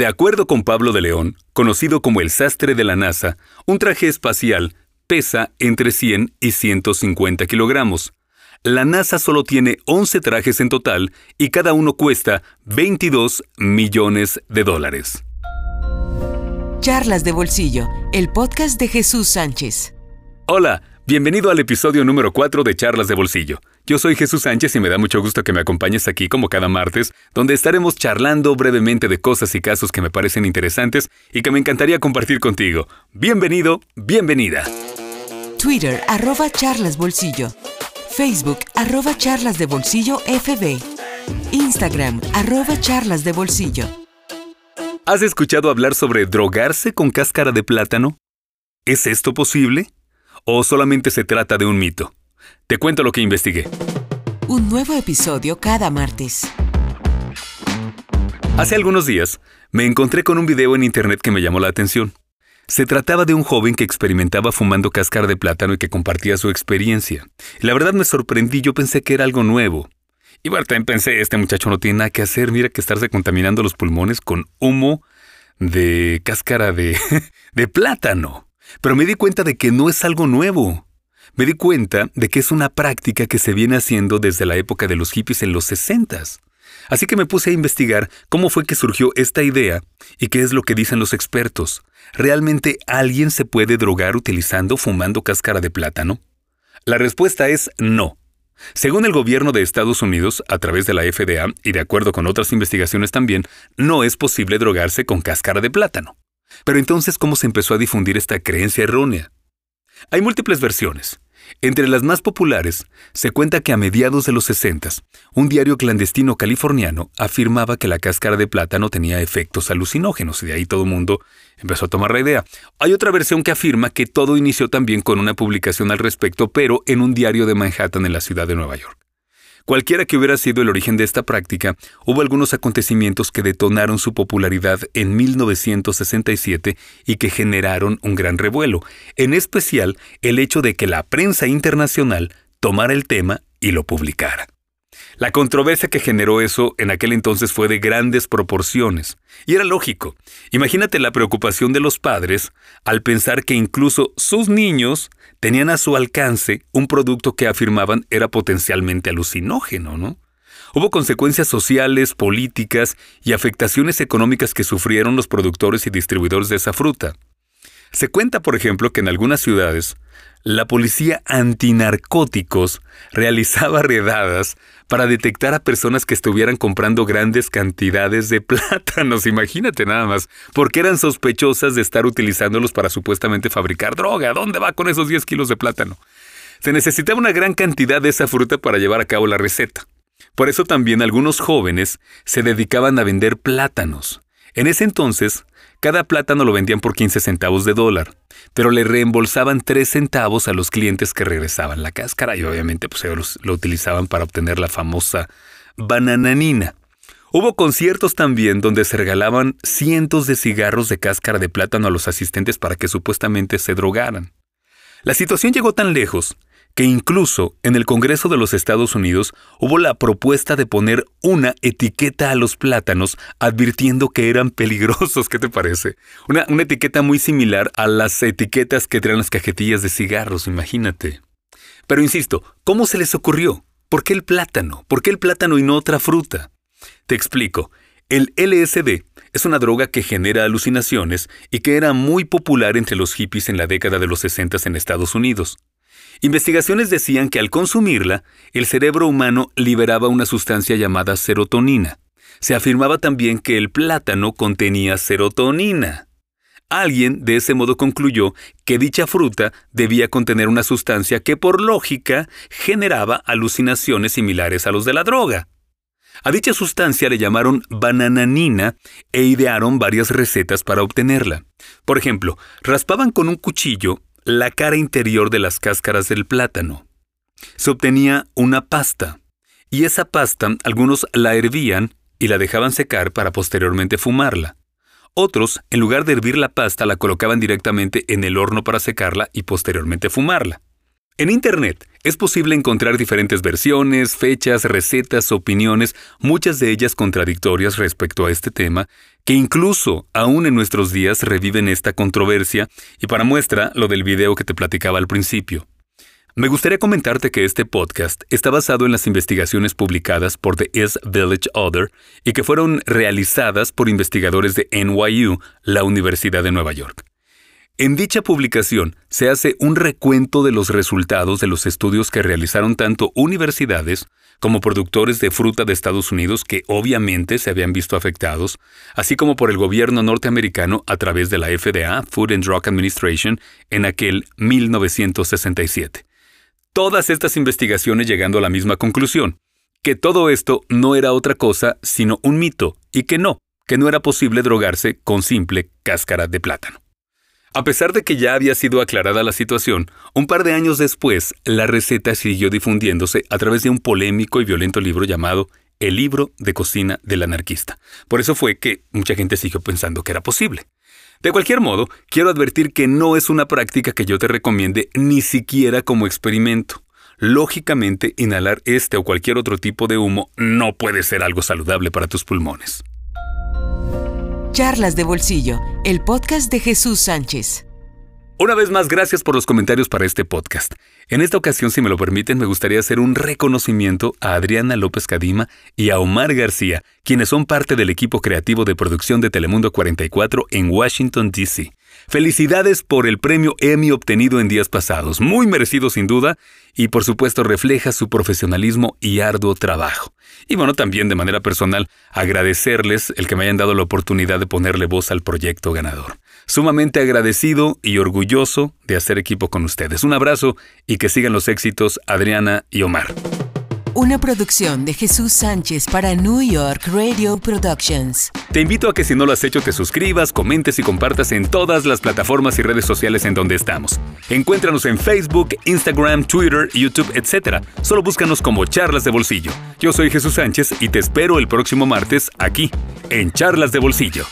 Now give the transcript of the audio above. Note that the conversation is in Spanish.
De acuerdo con Pablo de León, conocido como el sastre de la NASA, un traje espacial pesa entre 100 y 150 kilogramos. La NASA solo tiene 11 trajes en total y cada uno cuesta 22 millones de dólares. Charlas de Bolsillo, el podcast de Jesús Sánchez. Hola, bienvenido al episodio número 4 de Charlas de Bolsillo. Yo soy Jesús Sánchez y me da mucho gusto que me acompañes aquí como cada martes, donde estaremos charlando brevemente de cosas y casos que me parecen interesantes y que me encantaría compartir contigo. Bienvenido, bienvenida. Twitter, arroba charlas bolsillo. Facebook, arroba charlas de bolsillo FB. Instagram, arroba charlas de bolsillo. ¿Has escuchado hablar sobre drogarse con cáscara de plátano? ¿Es esto posible? ¿O solamente se trata de un mito? Te cuento lo que investigué. Un nuevo episodio cada martes. Hace algunos días me encontré con un video en internet que me llamó la atención. Se trataba de un joven que experimentaba fumando cáscara de plátano y que compartía su experiencia. la verdad me sorprendí, yo pensé que era algo nuevo. Y bueno, también pensé, este muchacho no tiene nada que hacer, mira que estarse contaminando los pulmones con humo de cáscara de, de plátano. Pero me di cuenta de que no es algo nuevo. Me di cuenta de que es una práctica que se viene haciendo desde la época de los hippies en los 60. Así que me puse a investigar cómo fue que surgió esta idea y qué es lo que dicen los expertos. ¿Realmente alguien se puede drogar utilizando fumando cáscara de plátano? La respuesta es no. Según el gobierno de Estados Unidos, a través de la FDA y de acuerdo con otras investigaciones también, no es posible drogarse con cáscara de plátano. Pero entonces, ¿cómo se empezó a difundir esta creencia errónea? Hay múltiples versiones. Entre las más populares, se cuenta que a mediados de los 60, un diario clandestino californiano afirmaba que la cáscara de plátano tenía efectos alucinógenos y de ahí todo el mundo empezó a tomar la idea. Hay otra versión que afirma que todo inició también con una publicación al respecto, pero en un diario de Manhattan en la ciudad de Nueva York. Cualquiera que hubiera sido el origen de esta práctica, hubo algunos acontecimientos que detonaron su popularidad en 1967 y que generaron un gran revuelo, en especial el hecho de que la prensa internacional tomara el tema y lo publicara. La controversia que generó eso en aquel entonces fue de grandes proporciones. Y era lógico. Imagínate la preocupación de los padres al pensar que incluso sus niños tenían a su alcance un producto que afirmaban era potencialmente alucinógeno, ¿no? Hubo consecuencias sociales, políticas y afectaciones económicas que sufrieron los productores y distribuidores de esa fruta. Se cuenta, por ejemplo, que en algunas ciudades la policía antinarcóticos realizaba redadas para detectar a personas que estuvieran comprando grandes cantidades de plátanos, imagínate nada más, porque eran sospechosas de estar utilizándolos para supuestamente fabricar droga. ¿Dónde va con esos 10 kilos de plátano? Se necesitaba una gran cantidad de esa fruta para llevar a cabo la receta. Por eso también algunos jóvenes se dedicaban a vender plátanos. En ese entonces, cada plátano lo vendían por 15 centavos de dólar, pero le reembolsaban 3 centavos a los clientes que regresaban la cáscara y obviamente pues ellos lo utilizaban para obtener la famosa banananina. Hubo conciertos también donde se regalaban cientos de cigarros de cáscara de plátano a los asistentes para que supuestamente se drogaran. La situación llegó tan lejos que incluso en el Congreso de los Estados Unidos hubo la propuesta de poner una etiqueta a los plátanos advirtiendo que eran peligrosos. ¿Qué te parece? Una, una etiqueta muy similar a las etiquetas que traen las cajetillas de cigarros, imagínate. Pero insisto, ¿cómo se les ocurrió? ¿Por qué el plátano? ¿Por qué el plátano y no otra fruta? Te explico. El LSD es una droga que genera alucinaciones y que era muy popular entre los hippies en la década de los 60 en Estados Unidos. Investigaciones decían que al consumirla, el cerebro humano liberaba una sustancia llamada serotonina. Se afirmaba también que el plátano contenía serotonina. Alguien de ese modo concluyó que dicha fruta debía contener una sustancia que por lógica generaba alucinaciones similares a los de la droga. A dicha sustancia le llamaron banananina e idearon varias recetas para obtenerla. Por ejemplo, raspaban con un cuchillo la cara interior de las cáscaras del plátano. Se obtenía una pasta, y esa pasta algunos la hervían y la dejaban secar para posteriormente fumarla. Otros, en lugar de hervir la pasta, la colocaban directamente en el horno para secarla y posteriormente fumarla. En Internet Es posible encontrar diferentes versiones, fechas, recetas, opiniones, muchas de ellas contradictorias respecto a este tema, que incluso aún en nuestros días reviven esta controversia, y para muestra lo del video que te platicaba al principio. Me gustaría comentarte que este podcast está basado en las investigaciones publicadas por The East Village Other y que fueron realizadas por investigadores de NYU, la Universidad de Nueva York. En dicha publicación se hace un recuento de los resultados de los estudios que realizaron tanto universidades como productores de fruta de Estados Unidos que obviamente se habían visto afectados, así como por el gobierno norteamericano a través de la FDA, Food and Drug Administration, en aquel 1967 todas estas investigaciones llegando a la misma conclusión, que todo esto no era otra cosa sino un mito y que no, que no era posible drogarse con simple cáscara de plátano. A pesar de que ya había sido aclarada la situación, un par de años después, la receta siguió difundiéndose a través de un polémico y violento libro llamado El libro de cocina del anarquista. Por eso fue que mucha gente siguió pensando que era posible. De cualquier modo, quiero advertir que no es una práctica que yo te recomiende ni siquiera como experimento. Lógicamente, inhalar este o cualquier otro tipo de humo no puede ser algo saludable para tus pulmones. Charlas de Bolsillo, el podcast de Jesús Sánchez. Una vez más, gracias por los comentarios para este podcast. En esta ocasión, si me lo permiten, me gustaría hacer un reconocimiento a Adriana López Cadima y a Omar García, quienes son parte del equipo creativo de producción de Telemundo 44 en Washington, D.C. Felicidades por el premio Emmy obtenido en días pasados, muy merecido sin duda, y por supuesto refleja su profesionalismo y arduo trabajo. Y bueno, también de manera personal, agradecerles el que me hayan dado la oportunidad de ponerle voz al proyecto ganador. Sumamente agradecido y orgulloso de hacer equipo con ustedes. Un abrazo y que sigan los éxitos Adriana y Omar. Una producción de Jesús Sánchez para New York Radio Productions. Te invito a que si no lo has hecho te suscribas, comentes y compartas en todas las plataformas y redes sociales en donde estamos. Encuéntranos en Facebook, Instagram, Twitter, YouTube, etc. Solo búscanos como Charlas de Bolsillo. Yo soy Jesús Sánchez y te espero el próximo martes aquí, en Charlas de Bolsillo.